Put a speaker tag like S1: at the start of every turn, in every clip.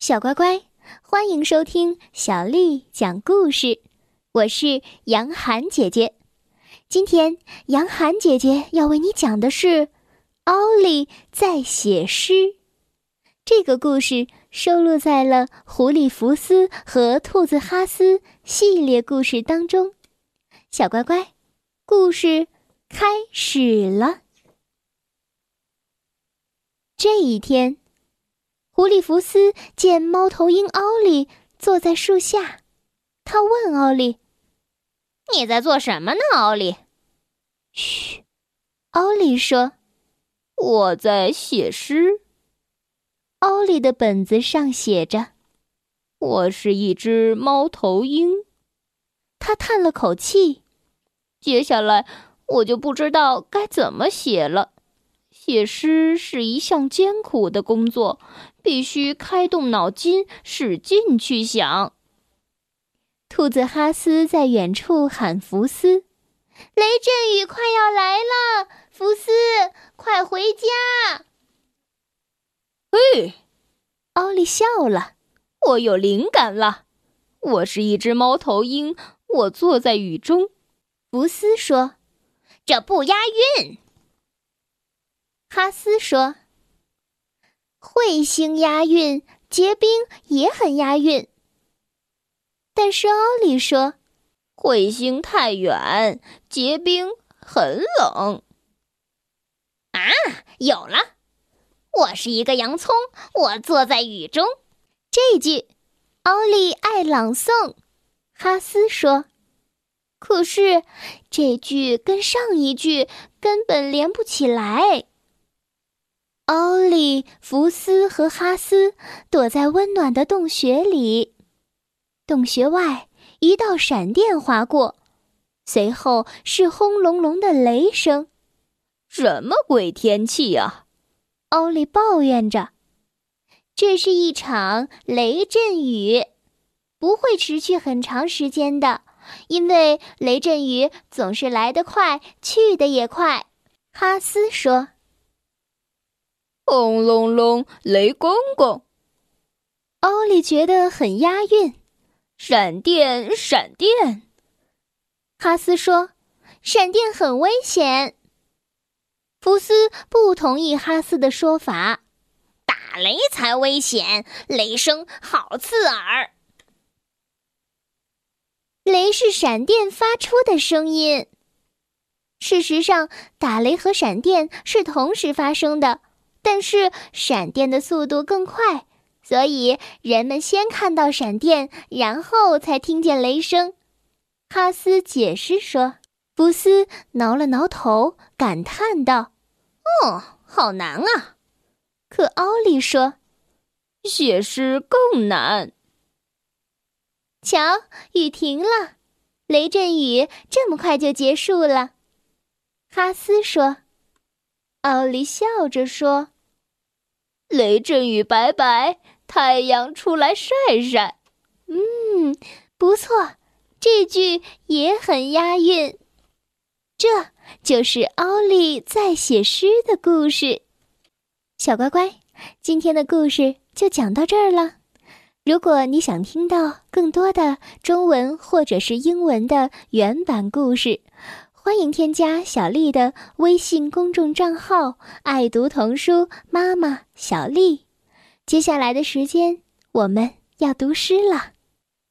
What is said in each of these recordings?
S1: 小乖乖，欢迎收听小丽讲故事。我是杨涵姐姐。今天杨涵姐姐要为你讲的是《奥利在写诗》。这个故事收录在了《狐狸福斯和兔子哈斯》系列故事当中。小乖乖，故事开始了。这一天。狐狸福斯见猫头鹰奥利坐在树下，他问奥利：“
S2: 你在做什么呢，奥利？”“
S1: 嘘。”奥利说，“
S3: 我在写诗。”
S1: 奥利的本子上写着：“
S3: 我是一只猫头鹰。”
S1: 他叹了口气，
S3: 接下来我就不知道该怎么写了。写诗是一项艰苦的工作，必须开动脑筋，使劲去想。
S1: 兔子哈斯在远处喊：“福斯，
S4: 雷阵雨快要来了，福斯，快回家！”
S3: 嘿，
S1: 奥利笑了：“
S3: 我有灵感了，我是一只猫头鹰，我坐在雨中。”
S1: 福斯说：“
S2: 这不押韵。”
S1: 哈斯说：“彗星押韵，结冰也很押韵。”但是奥利说：“
S3: 彗星太远，结冰很冷。”
S2: 啊，有了！我是一个洋葱，我坐在雨中。
S1: 这句，奥利爱朗诵。哈斯说：“可是这句跟上一句根本连不起来。”奥利、弗斯和哈斯躲在温暖的洞穴里。洞穴外，一道闪电划过，随后是轰隆隆的雷声。
S3: 什么鬼天气啊！
S1: 奥利抱怨着。这是一场雷阵雨，不会持续很长时间的，因为雷阵雨总是来得快，去得也快。哈斯说。
S3: 轰隆隆，雷公公。
S1: 奥利觉得很押韵。
S3: 闪电，闪电。
S1: 哈斯说：“闪电很危险。”福斯不同意哈斯的说法：“
S2: 打雷才危险，雷声好刺耳。
S1: 雷是闪电发出的声音。事实上，打雷和闪电是同时发生的。”但是闪电的速度更快，所以人们先看到闪电，然后才听见雷声。哈斯解释说：“福斯挠了挠头，感叹道：‘
S2: 哦，好难啊！’
S1: 可奥利说：‘
S3: 写诗更难。’
S1: 瞧，雨停了，雷阵雨这么快就结束了。”哈斯说。奥利笑着说：“
S3: 雷阵雨拜拜，太阳出来晒晒。”
S1: 嗯，不错，这句也很押韵。这就是奥利在写诗的故事。小乖乖，今天的故事就讲到这儿了。如果你想听到更多的中文或者是英文的原版故事，欢迎添加小丽的微信公众账号“爱读童书妈妈小丽”。接下来的时间，我们要读诗了。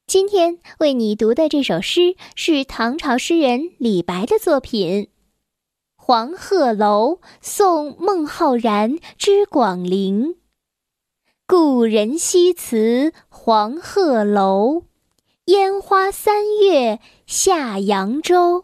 S1: 今天为你读的这首诗是唐朝诗人李白的作品《黄鹤楼送孟浩然之广陵》。故人西辞黄鹤楼，烟花三月下扬州。